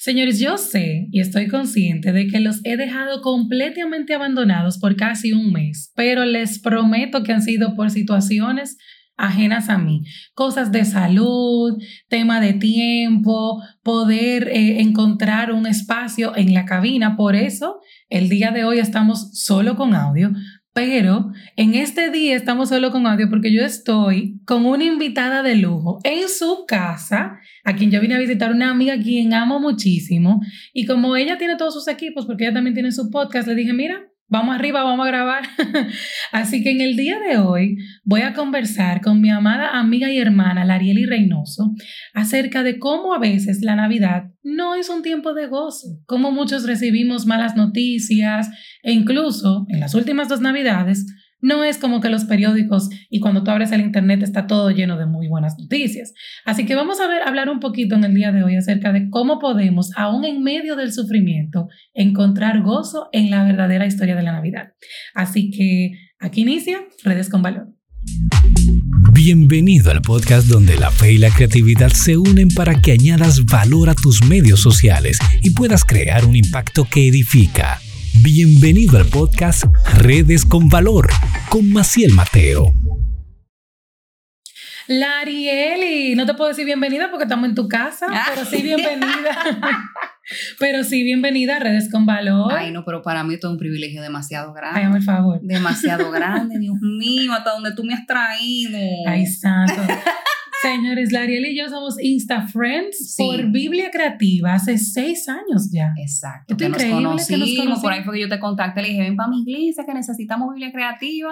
Señores, yo sé y estoy consciente de que los he dejado completamente abandonados por casi un mes, pero les prometo que han sido por situaciones ajenas a mí. Cosas de salud, tema de tiempo, poder eh, encontrar un espacio en la cabina. Por eso, el día de hoy estamos solo con audio, pero en este día estamos solo con audio porque yo estoy con una invitada de lujo en su casa, a quien yo vine a visitar, una amiga a quien amo muchísimo. Y como ella tiene todos sus equipos, porque ella también tiene su podcast, le dije, mira, Vamos arriba, vamos a grabar. Así que en el día de hoy voy a conversar con mi amada amiga y hermana Larieli Reynoso acerca de cómo a veces la Navidad no es un tiempo de gozo, cómo muchos recibimos malas noticias e incluso en las últimas dos Navidades no es como que los periódicos y cuando tú abres el internet está todo lleno de muy buenas noticias. Así que vamos a ver, hablar un poquito en el día de hoy acerca de cómo podemos, aún en medio del sufrimiento, encontrar gozo en la verdadera historia de la Navidad. Así que aquí inicia Redes con Valor. Bienvenido al podcast donde la fe y la creatividad se unen para que añadas valor a tus medios sociales y puedas crear un impacto que edifica. Bienvenido al podcast Redes con Valor con Maciel Mateo. Larieli, no te puedo decir bienvenida porque estamos en tu casa, pero sí bienvenida. pero sí bienvenida a Redes con Valor. Ay, no, pero para mí esto es un privilegio demasiado grande. Ay, por favor. Demasiado grande, Dios mío, hasta donde tú me has traído. Ay, santo. Señores, Lariel y yo somos Insta Friends por Biblia Creativa hace seis años ya. Exacto. que nos, conocimos, Por ahí fue que yo te contacté, le dije, ven para mi iglesia que necesitamos Biblia Creativa.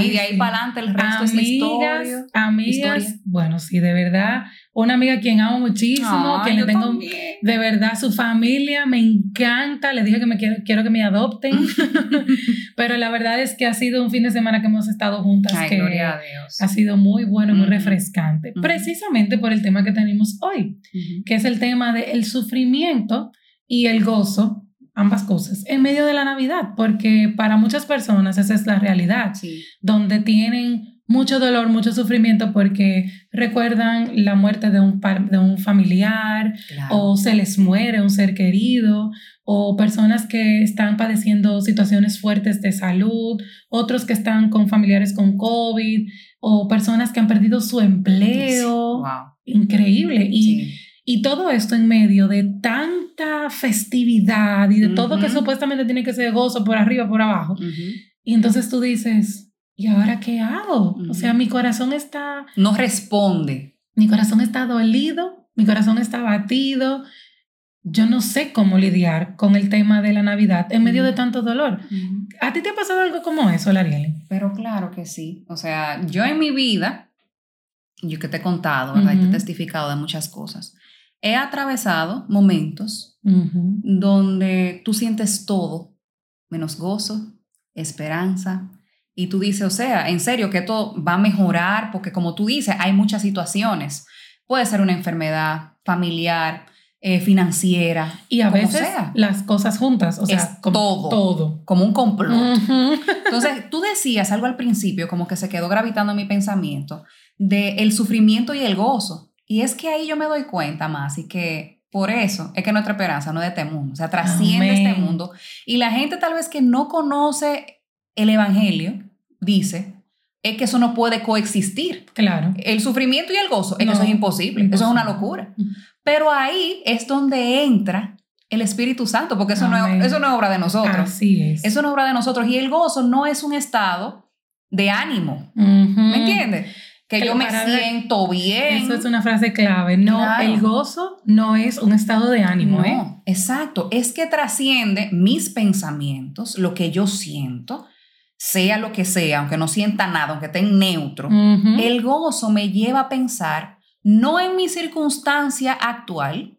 Y de ahí para adelante el resto es historia. Amigas, bueno, sí, de verdad, una amiga a quien amo muchísimo, que le tengo de verdad su familia, me encanta, le dije que me quiero, quiero que me adopten, pero la verdad es que ha sido un fin de semana que hemos estado juntas, que ha sido muy bueno, muy refrescante, precisamente por el tema que tenemos hoy, que es el tema del sufrimiento y el gozo ambas cosas en medio de la Navidad, porque para muchas personas esa es la realidad, donde tienen mucho dolor, mucho sufrimiento porque recuerdan la muerte de un, de un familiar o se les muere un ser querido o personas que están padeciendo situaciones fuertes de salud, otros que están con familiares con COVID o personas que han perdido su empleo. Increíble. Y, y todo esto en medio de tanta festividad y de todo que supuestamente tiene que ser gozo por arriba, por abajo. Y entonces tú dices, ¿y ahora qué hago? O sea, mi corazón está... No responde. Mi corazón está dolido, mi corazón está batido. Yo no sé cómo lidiar con el tema de la Navidad en medio de tanto dolor. ¿A ti te ha pasado algo como eso, Lariel? Pero claro que sí. O sea, yo en mi vida, yo que te he contado, ¿verdad? Y te he testificado de muchas cosas he atravesado momentos donde tú sientes todo, menos gozo, esperanza, y tú dices, o sea, en serio, que todo va a mejorar, porque como tú dices, hay muchas situaciones. Puede ser una enfermedad familiar, eh, financiera. Y a veces las cosas juntas, o sea, como todo, todo. Como un complot. Entonces, tú decías algo al principio, como que se quedó gravitando en mi pensamiento, de el sufrimiento y el gozo. Y es que ahí yo me doy cuenta más y que por eso es que nuestra esperanza no es de este mundo, o sea, trasciende este mundo. Y la gente tal vez que no conoce el Evangelio dice, es que eso no puede coexistir. Claro. El sufrimiento y el gozo, es eso es imposible, eso es una locura. Pero ahí es donde entra el Espíritu Santo, porque eso, no es, eso no es obra de nosotros. Así es. Eso no es obra de nosotros. Y el gozo no es un estado de ánimo. ¿Me entiendes? Que yo me siento bien. Eso es una frase clave. No, el gozo no es un estado de ánimo, ¿eh? Exacto, es que trasciende mis pensamientos, lo que yo siento, sea lo que sea, aunque no sienta nada, aunque esté en neutro. El gozo me lleva a pensar no en mi circunstancia actual,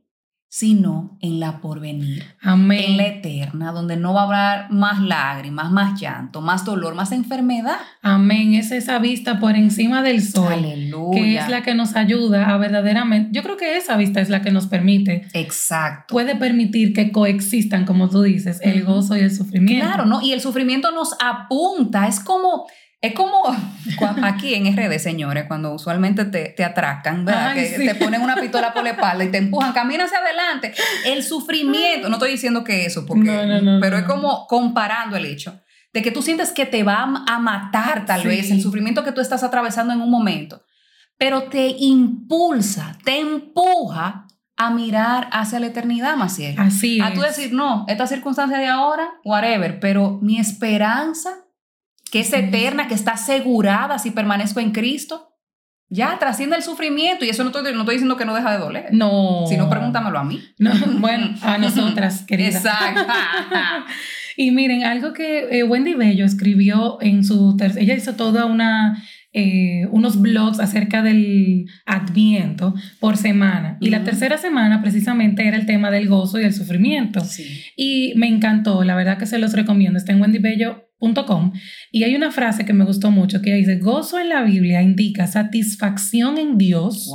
sino en la porvenir, Amén. en la eterna, donde no va a haber más lágrimas, más llanto, más dolor, más enfermedad. Amén. Es esa vista por encima del sol, Aleluya. que es la que nos ayuda a verdaderamente. Yo creo que esa vista es la que nos permite. Exacto. Puede permitir que coexistan, como tú dices, el gozo y el sufrimiento. Claro, ¿no? Y el sufrimiento nos apunta, es como Es como aquí en RD, señores, cuando usualmente te, te atracan, ¿verdad? que te ponen una pistola por la espalda y te empujan, camina hacia adelante. El sufrimiento, no estoy diciendo que eso, porque, pero es como comparando el hecho de que tú sientes que te va a matar tal vez el sufrimiento que tú estás atravesando en un momento, pero te impulsa, te empuja a mirar hacia la eternidad, Maciel. Así A tú decir, no, esta circunstancia de ahora, whatever, pero mi esperanza que es eterna, que está asegurada si permanezco en Cristo, ya trasciende el sufrimiento. Y eso no estoy, no estoy diciendo que no deja de doler. No. Si no, pregúntamelo a mí. bueno, a nosotras, queridas. Exacto. y miren, algo que eh, Wendy Bello escribió en su... Ella hizo toda una... Eh, unos blogs acerca del adviento por semana. Y la tercera semana precisamente era el tema del gozo y el sufrimiento. Y me encantó, la verdad que se los recomiendo. Está en Wendy Bello y hay una frase que me gustó mucho que dice, gozo en la Biblia indica satisfacción en Dios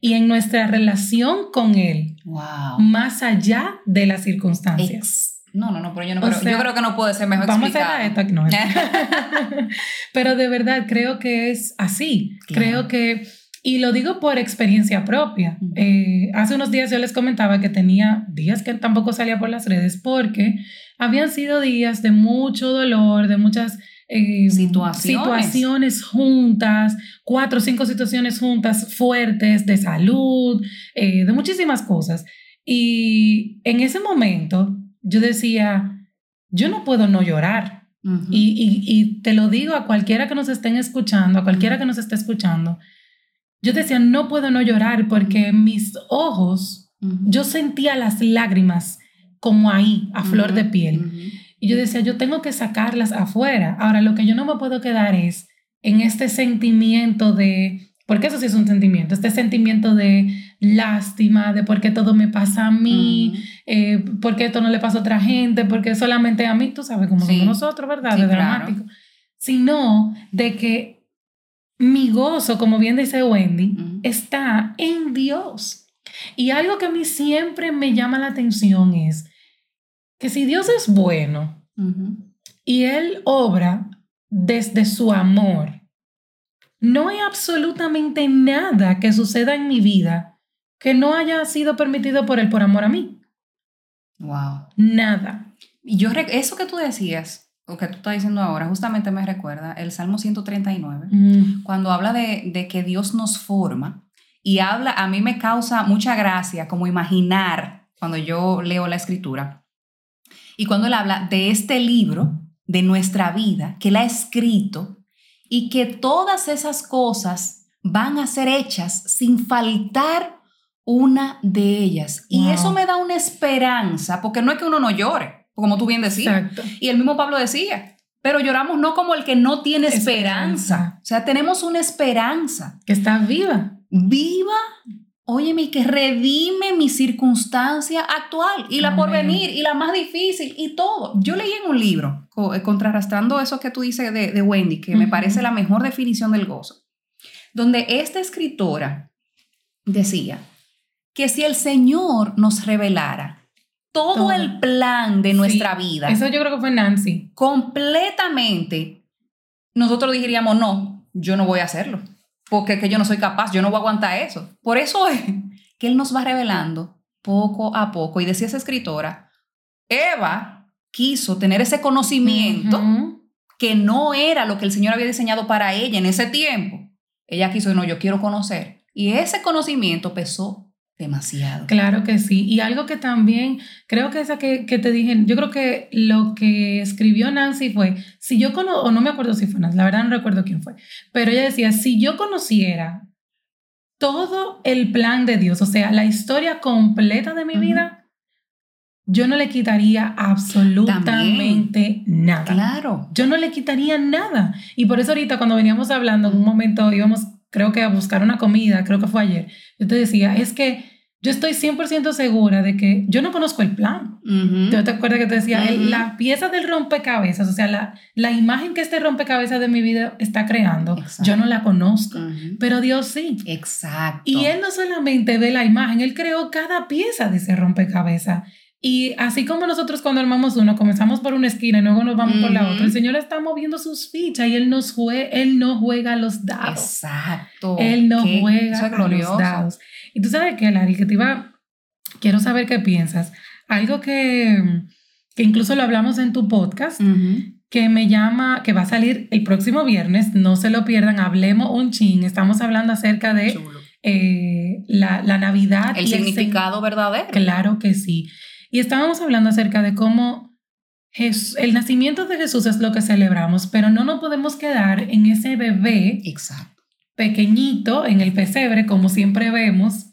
y en nuestra relación con Él, más allá de las circunstancias. no, no, no, pero yo no creo, yo creo que no puede ser mejor vamos a esta, no. pero de verdad creo que es así. Creo que y lo digo por experiencia propia. Eh, hace unos días yo les comentaba que tenía días que tampoco salía por las redes porque habían sido días de mucho dolor, de muchas eh, situaciones. juntas, cuatro o cinco situaciones juntas fuertes de salud, eh, de muchísimas cosas. Y en ese momento yo decía, yo no puedo no llorar. y, y, te lo digo a cualquiera que nos estén escuchando, a cualquiera que nos esté escuchando, yo decía, no puedo no llorar porque mis ojos, yo sentía las lágrimas como ahí, a flor de piel. Y yo decía, yo tengo que sacarlas afuera. Ahora, lo que yo no me puedo quedar es en este sentimiento de, porque eso sí es un sentimiento, este sentimiento de lástima, de por qué todo me pasa a mí, eh, por qué esto no le pasa a otra gente, porque solamente a mí, tú sabes cómo somos nosotros, ¿verdad? de dramático. Sino de que mi gozo, como bien dice Wendy, está en Dios. Y algo que a mí siempre me llama la atención es que si Dios es bueno y Él obra desde su amor, no hay absolutamente nada que suceda en mi vida que no haya sido permitido por Él por amor a mí. Wow. Nada. Y yo, eso que tú decías, o que tú estás diciendo ahora, justamente me recuerda el Salmo 139, mm. cuando habla de, de, que Dios nos forma y habla, a mí me causa mucha gracia como imaginar cuando yo leo la escritura y cuando él habla de este libro, de nuestra vida, que él ha escrito y que todas esas cosas van a ser hechas sin faltar una de ellas. Y eso me da una esperanza, porque no es que uno no llore como tú bien decías. Y el mismo Pablo decía, pero lloramos no como el que no tiene esperanza. O sea, tenemos una esperanza. Que está viva. Viva, óyeme, que redime mi circunstancia actual y la por venir y la más difícil y todo. Yo leí en un libro, eh, contrarrestando eso que tú dices de, Wendy, que me parece la mejor definición del gozo, donde esta escritora decía que si el Señor nos revelara todo, el plan de nuestra vida. Eso yo creo que fue Nancy. Completamente. Nosotros diríamos, no, yo no voy a hacerlo, porque que yo no soy capaz, yo no voy a aguantar eso. Por eso es que Él nos va revelando poco a poco. Y decía esa escritora, Eva quiso tener ese conocimiento que no era lo que el Señor había diseñado para ella en ese tiempo. Ella quiso, no, yo quiero conocer. Y ese conocimiento pesó demasiado. Claro que sí. Y algo que también, creo que esa que, que te dije, yo creo que lo que escribió Nancy fue, si yo conozco, o no me acuerdo si fue Nancy, la verdad no recuerdo quién fue, pero ella decía, si yo conociera todo el plan de Dios, o sea, la historia completa de mi vida, yo no le quitaría absolutamente nada. Claro. Yo no le quitaría nada. Y por eso ahorita cuando veníamos hablando, en un momento íbamos creo que a buscar una comida, creo que fue ayer, yo te decía, es que yo estoy 100% segura de que yo no conozco el plan. ¿Te acuerdas que te decía, la pieza del rompecabezas, o sea, la, la imagen que este rompecabezas de mi vida está creando, yo no la conozco, pero Dios sí. Exacto. Y Él no solamente ve la imagen, Él creó cada pieza de ese rompecabezas. Y así como nosotros cuando armamos uno, comenzamos por una esquina y luego nos vamos por la otra, el Señor está moviendo sus fichas y Él, nos jue él no juega los dados. Exacto. Él no juega los dados. Y tú sabes que, Larry, que te iba, quiero saber qué piensas. Algo que, que incluso lo hablamos en tu podcast, que me llama, que va a salir el próximo viernes, no se lo pierdan, hablemos un chin, estamos hablando acerca de eh, la, la, Navidad. El significado verdadero. Claro que sí. Y estábamos hablando acerca de cómo el nacimiento de Jesús es lo que celebramos, pero no nos podemos quedar en ese bebé pequeñito en el pesebre, como siempre vemos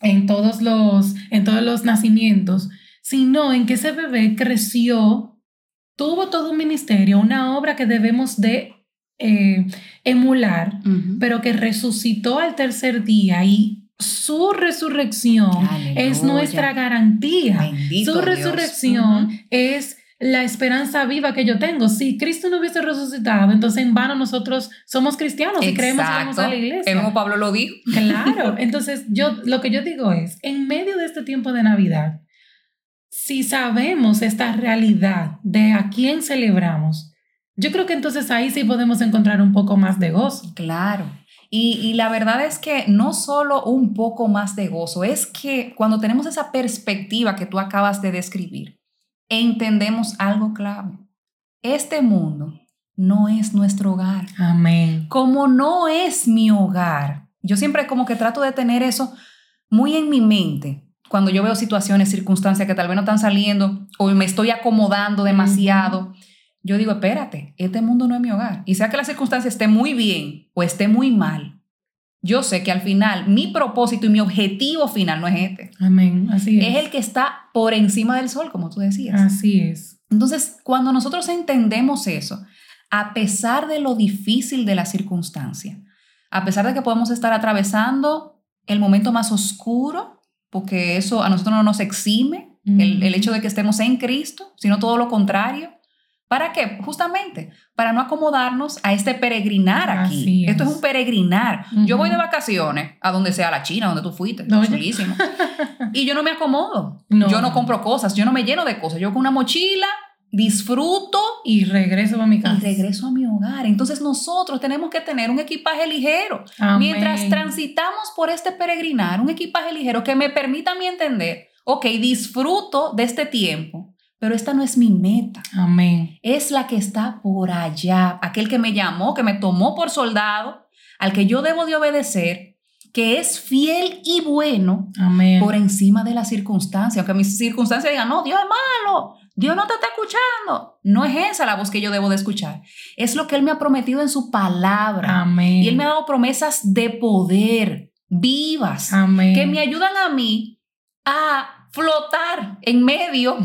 en todos los, en todos los nacimientos, sino en que ese bebé creció, tuvo todo un ministerio, una obra que debemos de eh, emular, pero que resucitó al tercer día y su resurrección es nuestra garantía. su resurrección es la esperanza viva que yo tengo. Si Cristo no hubiese resucitado, entonces en vano nosotros somos cristianos y creemos que vamos a la iglesia. El Pablo lo dijo. Claro. Entonces, yo lo que yo digo es, en medio de este tiempo de Navidad, si sabemos esta realidad de a quién celebramos, yo creo que entonces ahí sí podemos encontrar un poco más de gozo. Claro. Y, la verdad es que no solo un poco más de gozo, es que cuando tenemos esa perspectiva que tú acabas de describir, entendemos algo clave. Este mundo no es nuestro hogar. Amén. Como no es mi hogar. Yo siempre como que trato de tener eso muy en mi mente. Cuando yo veo situaciones, circunstancias que tal vez no están saliendo o me estoy acomodando demasiado yo digo, espérate, este mundo no es mi hogar. Y sea que la circunstancia esté muy bien o esté muy mal, yo sé que al final mi propósito y mi objetivo final no es este. Amén, así es. Es el que está por encima del sol, como tú decías. Así es. Entonces, cuando nosotros entendemos eso, a pesar de lo difícil de la circunstancia, a pesar de que podemos estar atravesando el momento más oscuro, porque eso a nosotros no nos exime, el, el hecho de que estemos en Cristo, sino todo lo contrario, ¿Para qué? Justamente para no acomodarnos a este peregrinar aquí. Esto es un peregrinar. Yo voy de vacaciones a donde sea la China, donde tú fuiste, no, chulísimo. y yo no me acomodo. Yo no compro cosas, yo no me lleno de cosas. Yo con una mochila disfruto y regreso a mi casa. Y regreso a mi hogar. Entonces nosotros tenemos que tener un equipaje ligero. Mientras transitamos por este peregrinar, un equipaje ligero que me permita a mí entender, ok, disfruto de este tiempo pero esta no es mi meta. Amén. Es la que está por allá, aquel que me llamó, que me tomó por soldado, al que yo debo de obedecer, que es fiel y bueno Amén. por encima de las circunstancias. Aunque mis circunstancias digan, no, Dios es malo, Dios no te está escuchando. No es esa la voz que yo debo de escuchar. Es lo que Él me ha prometido en su palabra. Amén. Y Él me ha dado promesas de poder, vivas, Amén. que me ayudan a mí a flotar en medio,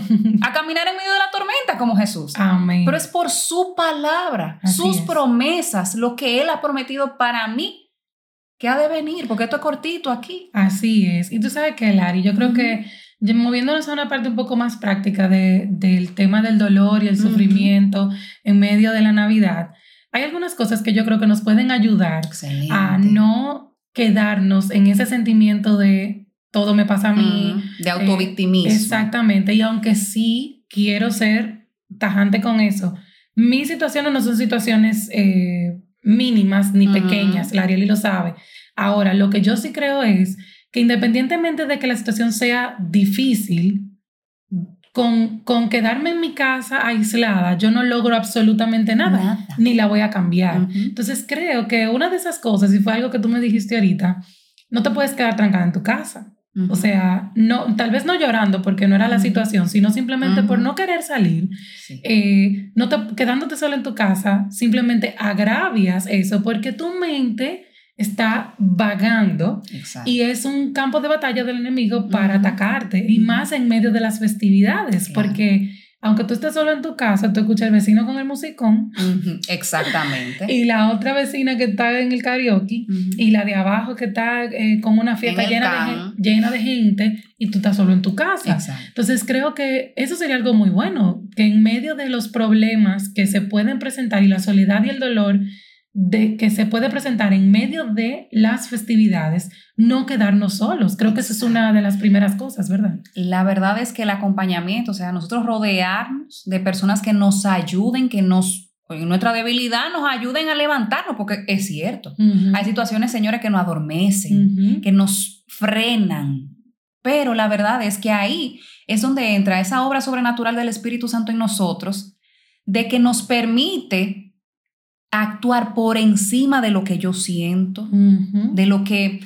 a caminar en medio de la tormenta como Jesús. Amén. Pero es por su palabra, sus promesas, lo que Él ha prometido para mí, que ha de venir, porque esto es cortito aquí. Así es. Y tú sabes que, Lari, yo creo que moviéndonos a una parte un poco más práctica de, del tema del dolor y el sufrimiento en medio de la Navidad, hay algunas cosas que yo creo que nos pueden ayudar a no quedarnos en ese sentimiento de todo me pasa a mí. de autovictimismo. exactamente. Y aunque sí quiero ser tajante con eso, mis situaciones no son situaciones eh, mínimas ni pequeñas, la Ariel lo sabe. Ahora, lo que yo sí creo es que independientemente de que la situación sea difícil, con, con, quedarme en mi casa aislada, yo no logro absolutamente nada, ni la voy a cambiar. Entonces creo que una de esas cosas, y fue algo que tú me dijiste ahorita, no te puedes quedar trancada en tu casa. O sea, no, tal vez no llorando porque no era la situación, sino simplemente por no querer salir, eh, no te, quedándote solo en tu casa, simplemente agravias eso porque tu mente está vagando y es un campo de batalla del enemigo para atacarte y más en medio de las festividades, porque aunque tú estés solo en tu casa, tú escuchas al vecino con el musicón. Exactamente. y la otra vecina que está en el karaoke. Y la de abajo que está eh, con una fiesta llena de, llena de gente y tú estás solo en tu casa. Entonces creo que eso sería algo muy bueno, que en medio de los problemas que se pueden presentar y la soledad y el dolor, de que se puede presentar en medio de las festividades, no quedarnos solos. Creo que esa es una de las primeras cosas, ¿verdad? La verdad es que el acompañamiento, o sea, nosotros rodearnos de personas que nos ayuden, que nos, en nuestra debilidad, nos ayuden a levantarnos, porque es cierto. Hay situaciones, señores, que nos adormecen, que nos frenan. Pero la verdad es que ahí es donde entra esa obra sobrenatural del Espíritu Santo en nosotros, de que nos permite actuar por encima de lo que yo siento, de lo que...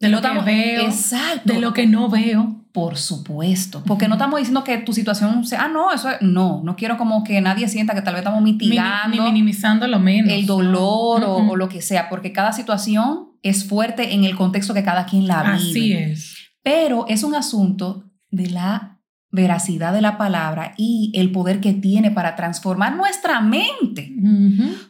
De lo que veo, exacto. de lo que no veo. Por supuesto, porque no estamos diciendo que tu situación sea, ah, no, eso no, no quiero como que nadie sienta que tal vez estamos mitigando. Ni, minimizando lo menos. El dolor o, lo que sea, porque cada situación es fuerte en el contexto que cada quien la vive. Así es. Pero es un asunto de la veracidad de la palabra y el poder que tiene para transformar nuestra mente.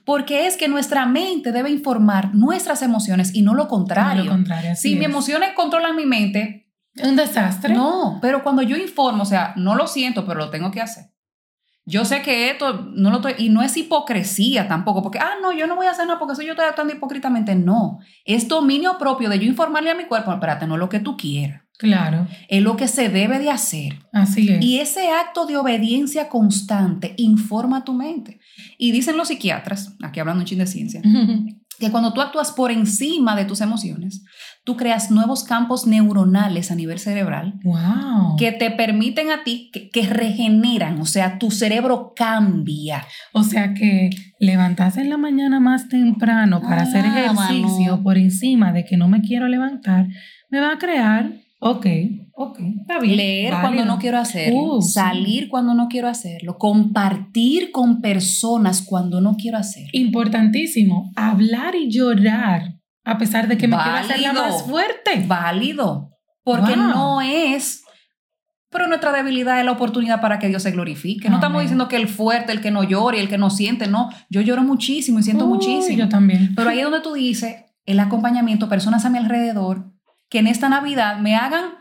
Porque es que nuestra mente debe informar nuestras emociones y no lo contrario. si mis emociones controlan mi mente, un desastre. No, pero cuando yo informo, o sea, no lo siento, pero lo tengo que hacer. Yo sé que esto no lo estoy, y no es hipocresía tampoco, porque, ah, no, yo no voy a hacer nada porque eso yo estoy actuando hipócritamente. No, es dominio propio de yo informarle a mi cuerpo, espérate, no es lo que tú quieras. Claro. Es lo que se debe de hacer. Así es. Y ese acto de obediencia constante informa tu mente. Y dicen los psiquiatras, aquí hablando un chin de ciencia, que cuando tú actúas por encima de tus emociones, tú creas nuevos campos neuronales a nivel cerebral wow. que te permiten a ti, que, regeneran, o sea, tu cerebro cambia. O sea que levantarse en la mañana más temprano para hacer ah, ejercicio por encima de que no me quiero levantar, me va a crear Ok, ok, está bien. Leer cuando no quiero hacerlo, uh, salir cuando no quiero hacerlo, compartir con personas cuando no quiero hacerlo. Importantísimo, hablar y llorar a pesar de que me quiero hacer la más fuerte. Válido, porque no es pero nuestra debilidad es la oportunidad para que Dios se glorifique. No estamos diciendo que el fuerte, el que no llore, el que no siente, no. Yo lloro muchísimo y siento muchísimo. Yo también. Pero ahí es donde tú dices, el acompañamiento, personas a mi alrededor que en esta Navidad me hagan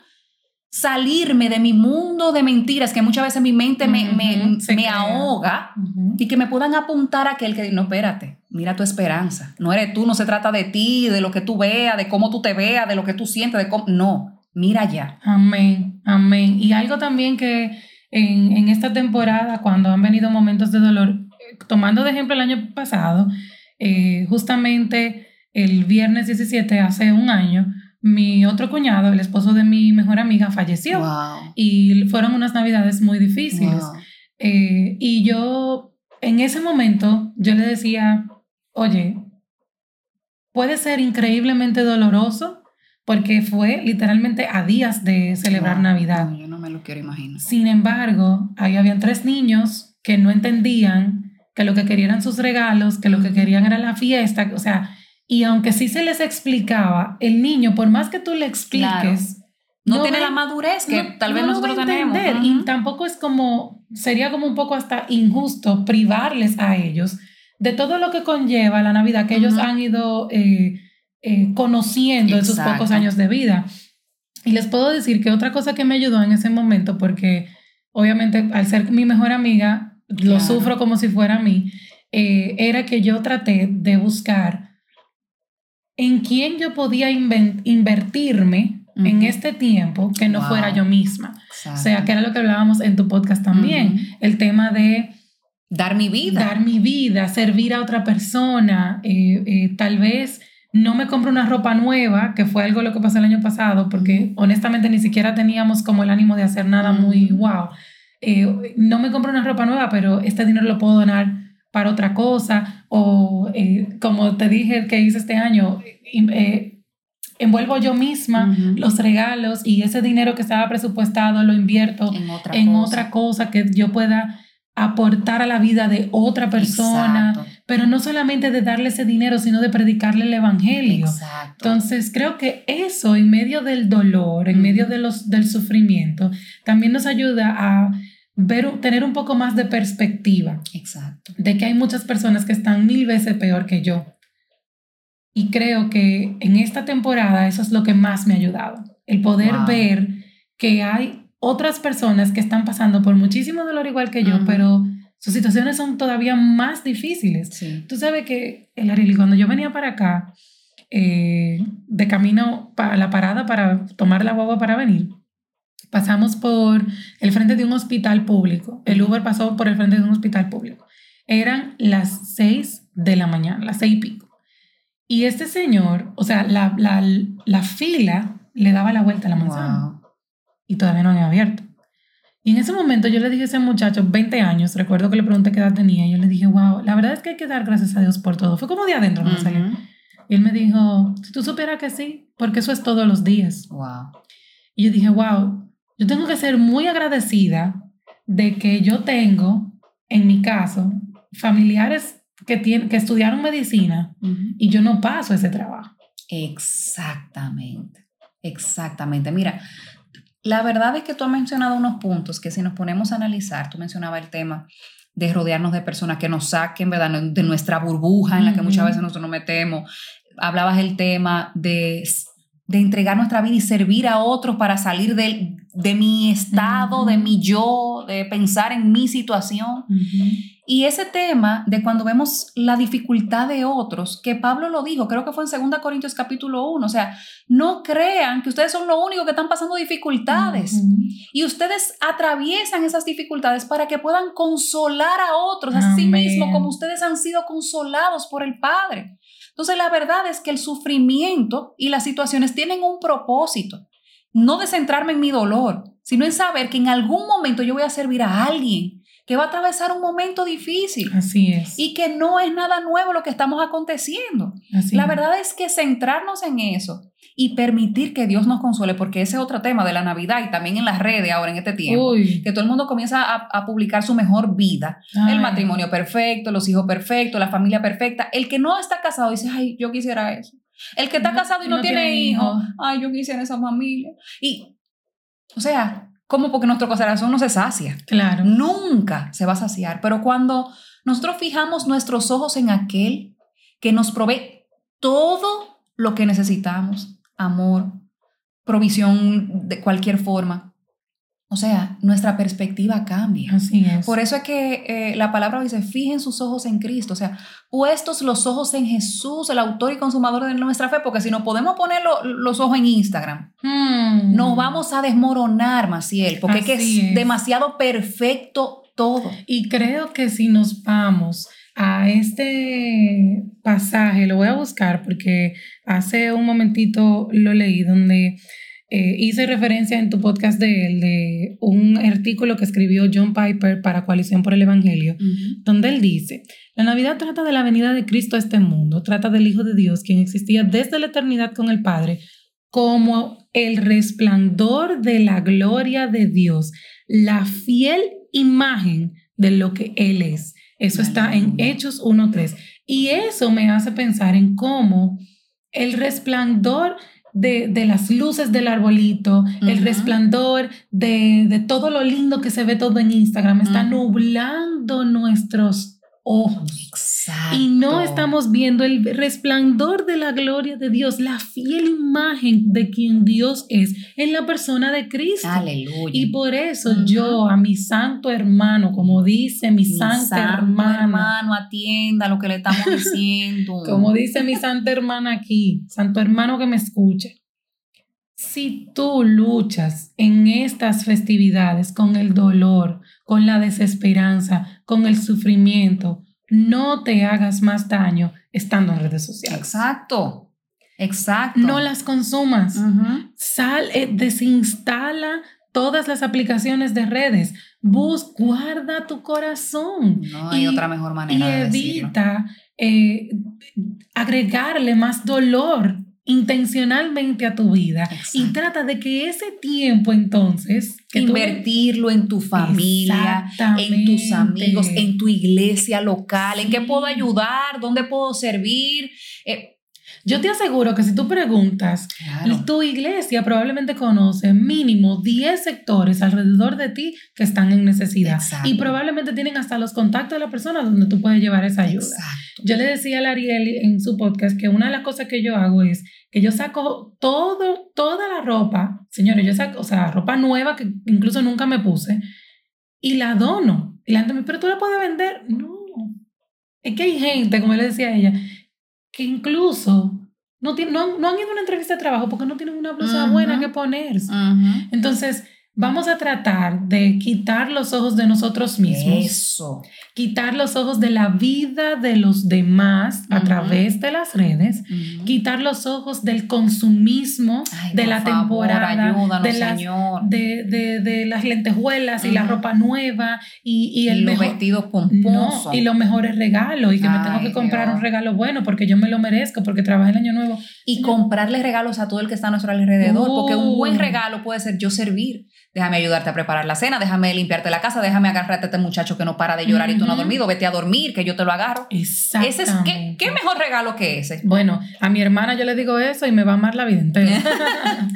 salirme de mi mundo de mentiras, que muchas veces mi mente me, me, ahoga, y que me puedan apuntar a aquel que, no, espérate, mira tu esperanza. No eres tú, no se trata de ti, de lo que tú veas, de cómo tú te veas, de lo que tú sientes, de cómo... No, mira ya. Amén, amén. Y algo también que en, esta temporada, cuando han venido momentos de dolor, eh, tomando de ejemplo el año pasado, eh, justamente el viernes 17, hace un año, mi otro cuñado, el esposo de mi mejor amiga, falleció. Y fueron unas navidades muy difíciles. Eh, y yo, en ese momento, yo le decía, oye, puede ser increíblemente doloroso porque fue literalmente a días de celebrar Navidad. yo no me lo quiero imaginar. Sin embargo, ahí habían tres niños que no entendían que lo que querían eran sus regalos, que lo que querían era la fiesta, o sea, y aunque sí se les explicaba, el niño, por más que tú le expliques, no, tiene la madurez que tal vez nosotros tenemos. Y tampoco es como, sería como un poco hasta injusto privarles a ellos de todo lo que conlleva la Navidad que ellos han ido eh, eh, conociendo en sus pocos años de vida. Y les puedo decir que otra cosa que me ayudó en ese momento, porque obviamente al ser mi mejor amiga, lo sufro como si fuera a mí, eh, era que yo traté de buscar en quién yo podía invertirme en este tiempo que no fuera yo misma. O sea, que era lo que hablábamos en tu podcast también, el tema de... Dar mi vida. Dar mi vida, servir a otra persona, eh, eh, tal vez no me compro una ropa nueva, que fue algo lo que pasó el año pasado, porque honestamente ni siquiera teníamos como el ánimo de hacer nada muy wow. Eh, no me compro una ropa nueva, pero este dinero lo puedo donar para otra cosa o eh, como te dije que hice este año, eh, envuelvo yo misma los regalos y ese dinero que estaba presupuestado lo invierto en, otra, cosa. que yo pueda aportar a la vida de otra persona, pero no solamente de darle ese dinero, sino de predicarle el evangelio. Entonces, creo que eso en medio del dolor, en medio de los, del sufrimiento, también nos ayuda a ver, tener un poco más de perspectiva. Exacto. De que hay muchas personas que están mil veces peor que yo. Y creo que en esta temporada eso es lo que más me ha ayudado. El poder ver que hay otras personas que están pasando por muchísimo dolor igual que yo, pero sus situaciones son todavía más difíciles. Tú sabes que, el Ariel, cuando yo venía para acá, eh, de camino a la parada para tomar la guagua para venir, pasamos por el frente de un hospital público. El Uber pasó por el frente de un hospital público. Eran las seis de la mañana, las seis y pico. Y este señor, o sea, la, la, la fila le daba la vuelta a la manzana. Y todavía no había abierto. Y en ese momento yo le dije a ese muchacho, 20 años, recuerdo que le pregunté qué edad tenía, y yo le dije, wow, la verdad es que hay que dar gracias a Dios por todo. Fue como de adentro cuando Y él me dijo, si tú supieras que sí, porque eso es todos los días. Wow. Y yo dije, wow, yo tengo que ser muy agradecida de que yo tengo, en mi caso, familiares que, tienen, que estudiaron medicina y yo no paso ese trabajo. Exactamente, exactamente. Mira, la verdad es que tú has mencionado unos puntos que si nos ponemos a analizar, tú mencionabas el tema de rodearnos de personas que nos saquen ¿verdad? de nuestra burbuja en la que muchas veces nosotros nos metemos. Hablabas el tema de, de entregar nuestra vida y servir a otros para salir de, de mi estado, de mi yo, de pensar en mi situación. Y ese tema de cuando vemos la dificultad de otros, que Pablo lo dijo, creo que fue en 2 Corintios capítulo 1, o sea, no crean que ustedes son lo único que están pasando dificultades. Y ustedes atraviesan esas dificultades para que puedan consolar a otros, a sí mismos como ustedes han sido consolados por el Padre. Entonces la verdad es que el sufrimiento y las situaciones tienen un propósito, no de centrarme en mi dolor, sino en saber que en algún momento yo voy a servir a alguien que va a atravesar un momento difícil. Así es. Y que no es nada nuevo lo que estamos aconteciendo. la verdad es que centrarnos en eso y permitir que Dios nos consuele, porque ese es otro tema de la Navidad y también en las redes ahora en este tiempo, que todo el mundo comienza a, publicar su mejor vida, el matrimonio perfecto, los hijos perfectos, la familia perfecta. El que no está casado dice, ay, yo quisiera eso. El que está casado y no, tiene hijos, ay, yo quisiera esa familia. Y, o sea, como porque nuestro corazón no se sacia. Claro. Nunca se va a saciar. Pero cuando nosotros fijamos nuestros ojos en aquel que nos provee todo lo que necesitamos, amor, provisión de cualquier forma, o sea, nuestra perspectiva cambia. Así es. Por eso es que eh, la palabra dice, fijen sus ojos en Cristo, o sea, puestos los ojos en Jesús, el autor y consumador de nuestra fe, porque si no podemos poner los ojos en Instagram, hmm. nos vamos a desmoronar, Maciel, porque es, que es demasiado perfecto todo. Y creo que si nos vamos a este pasaje, lo voy a buscar porque hace un momentito lo leí, donde eh, hice referencia en tu podcast de un artículo que escribió John Piper para Coalición por el Evangelio, donde él dice, la Navidad trata de la venida de Cristo a este mundo, trata del Hijo de Dios, quien existía desde la eternidad con el Padre, como el resplandor de la gloria de Dios, la fiel imagen de lo que Él es. Eso está en Hechos 1.3. Y eso me hace pensar en cómo el resplandor de, las luces del arbolito, el resplandor de, todo lo lindo que se ve todo en Instagram, está nublando nuestros ojos. Y no estamos viendo el resplandor de la gloria de Dios, la fiel imagen de quien Dios es en la persona de Cristo. Aleluya. Y por eso yo a mi santo hermano, como dice mi, santa hermana, hermano, atienda lo que le estamos diciendo. como dice mi santa hermana aquí, santo hermano que me escuche. Si tú luchas en estas festividades con el dolor, con la desesperanza, con el sufrimiento, no te hagas más daño estando en redes sociales. Exacto. Exacto. No las consumas. Sal, eh, desinstala todas las aplicaciones de redes. Bus, guarda tu corazón. No hay otra mejor manera y evita eh, agregarle más dolor intencionalmente a tu vida y trata de que ese tiempo entonces invertirlo en tu familia, en tus amigos, en tu iglesia local, en qué puedo ayudar, dónde puedo servir. Eh, yo te aseguro que si tú preguntas, tu iglesia probablemente conoce mínimo 10 sectores alrededor de ti que están en necesidad. Y probablemente tienen hasta los contactos de la persona donde tú puedes llevar esa ayuda. Yo le decía a Ariel en su podcast que una de las cosas que yo hago es que yo saco todo, toda la ropa, señores, yo saco, o sea, ropa nueva que incluso nunca me puse, y la dono Y la gente me dice, pero tú la puedes vender. No. Es que hay gente, como le decía a ella, que incluso no, no, no, han ido a una entrevista de trabajo porque no tienen una blusa buena que ponerse. Entonces, Vamos a tratar de quitar los ojos de nosotros mismos. Eso. Quitar los ojos de la vida de los demás a través de las redes. Quitar los ojos del consumismo de la temporada. de, las, De, de, de, las lentejuelas y la ropa nueva y, y el los vestidos pomposos. y los mejores regalos. Y que me tengo que comprar un regalo bueno porque yo me lo merezco, porque trabajé el año nuevo. Y comprarle regalos a todo el que está a nuestro alrededor. porque un buen regalo puede ser yo servir déjame ayudarte a preparar la cena, déjame limpiarte la casa, déjame agarrarte a este muchacho que no para de llorar y tú no has dormido, vete a dormir, que yo te lo agarro. Ese es, ¿qué, ¿qué, mejor regalo que ese? Bueno, a mi hermana yo le digo eso y me va a amar la vida entera.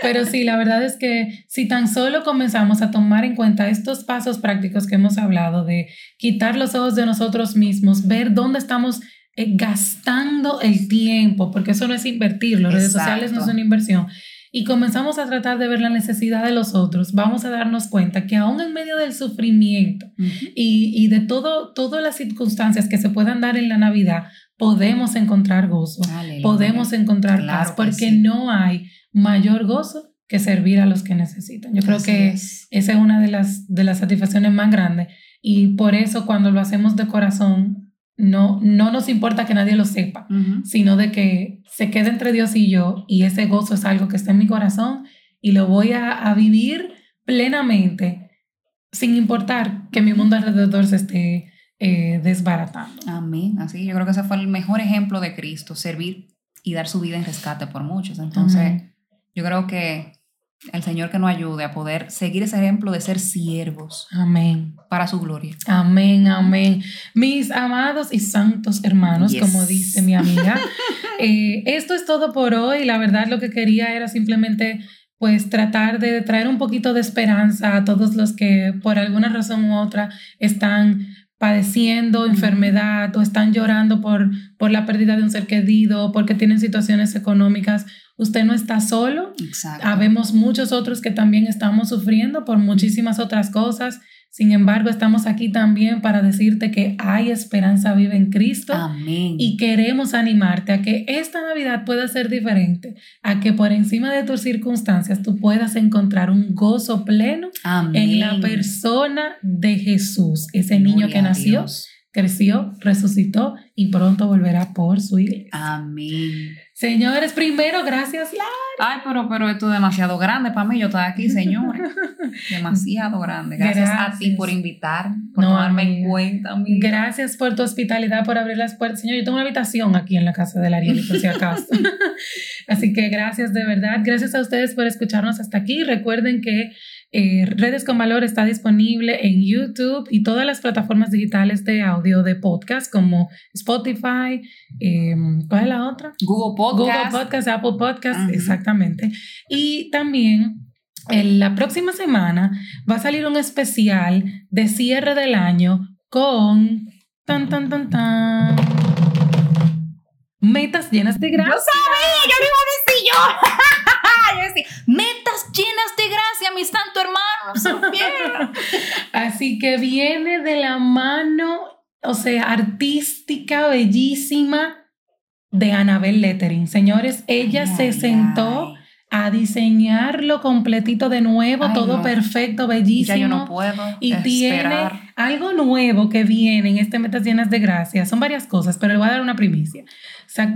Pero sí, la verdad es que si tan solo comenzamos a tomar en cuenta estos pasos prácticos que hemos hablado de quitar los ojos de nosotros mismos, ver dónde estamos eh, gastando el tiempo, porque eso no es invertir, las redes sociales no son inversión y comenzamos a tratar de ver la necesidad de los otros, vamos a darnos cuenta que aún en medio del sufrimiento y, y, de todo, todas las circunstancias que se puedan dar en la Navidad, podemos encontrar gozo, podemos encontrar paz, porque no hay mayor gozo que servir a los que necesitan. Yo creo que esa es una de las, de las satisfacciones más grandes y por eso cuando lo hacemos de corazón, no, no nos importa que nadie lo sepa, sino de que se quede entre Dios y yo y ese gozo es algo que está en mi corazón y lo voy a, vivir plenamente sin importar que mi mundo alrededor se esté eh, desbaratando. Amén. Así, yo creo que ese fue el mejor ejemplo de Cristo, servir y dar su vida en rescate por muchos. Entonces, yo creo que el Señor que nos ayude a poder seguir ese ejemplo de ser siervos. Amén. Para su gloria. Amén, amén. Mis amados y santos hermanos, como dice mi amiga, eh, esto es todo por hoy. La verdad lo que quería era simplemente pues tratar de traer un poquito de esperanza a todos los que por alguna razón u otra están padeciendo enfermedad o están llorando por, por la pérdida de un ser querido, porque tienen situaciones económicas Usted no está solo. Exacto. Habemos muchos otros que también estamos sufriendo por muchísimas otras cosas. Sin embargo, estamos aquí también para decirte que hay esperanza viva en Cristo. Amén. Y queremos animarte a que esta Navidad pueda ser diferente, a que por encima de tus circunstancias tú puedas encontrar un gozo pleno en la persona de Jesús, ese niño que nació, creció, resucitó y pronto volverá por su iglesia. Amén. Señores, primero, gracias, Lara. Ay, pero, pero esto es demasiado grande para mí. Yo estoy aquí, señor. demasiado grande. Gracias, a ti por invitar, por tomarme en cuenta. Gracias por tu hospitalidad, por abrir las puertas. Señor, yo tengo una habitación aquí en la casa de Ariel, por si acaso. Así que gracias de verdad. Gracias a ustedes por escucharnos hasta aquí. Recuerden que eh, Redes con Valor está disponible en YouTube y todas las plataformas digitales de audio de podcast como Spotify, eh, ¿cuál es la otra? Google Podcast. Google Podcast, Apple Podcast, exactamente. Y también en la próxima semana va a salir un especial de cierre del año con tan tan tan tan metas llenas de gracia. Yo sabía, yo lo iba a decir yo. de gracia, mi santo hermano, Así que viene de la mano, o sea, artística, bellísima de Anabel Lettering. Señores, ella se sentó a diseñarlo completito de nuevo, todo perfecto, bellísimo. Ya yo no puedo. Y tiene algo nuevo que viene en este Metas Llenas de Gracia. Son varias cosas, pero le voy a dar una primicia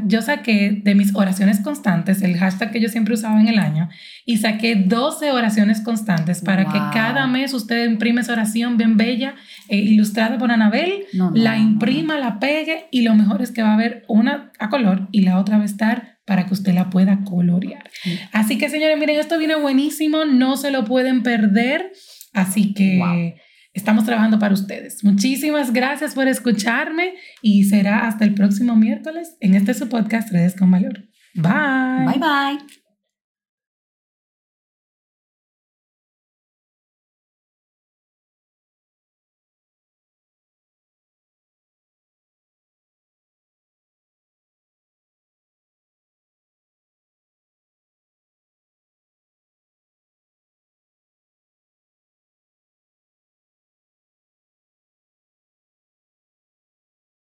yo saqué de mis oraciones constantes, el hashtag que yo siempre usaba en el año, y saqué 12 oraciones constantes para que cada mes usted imprime esa oración bien bella, eh, ilustrada por Anabel, la imprima, la pegue, y lo mejor es que va a haber una a color y la otra va a estar para que usted la pueda colorear. Así que señores, miren, esto viene buenísimo, no se lo pueden perder. Así que estamos trabajando para ustedes. Muchísimas gracias por escucharme y será hasta el próximo miércoles en este su podcast Redes con Valor. Bye. Bye bye.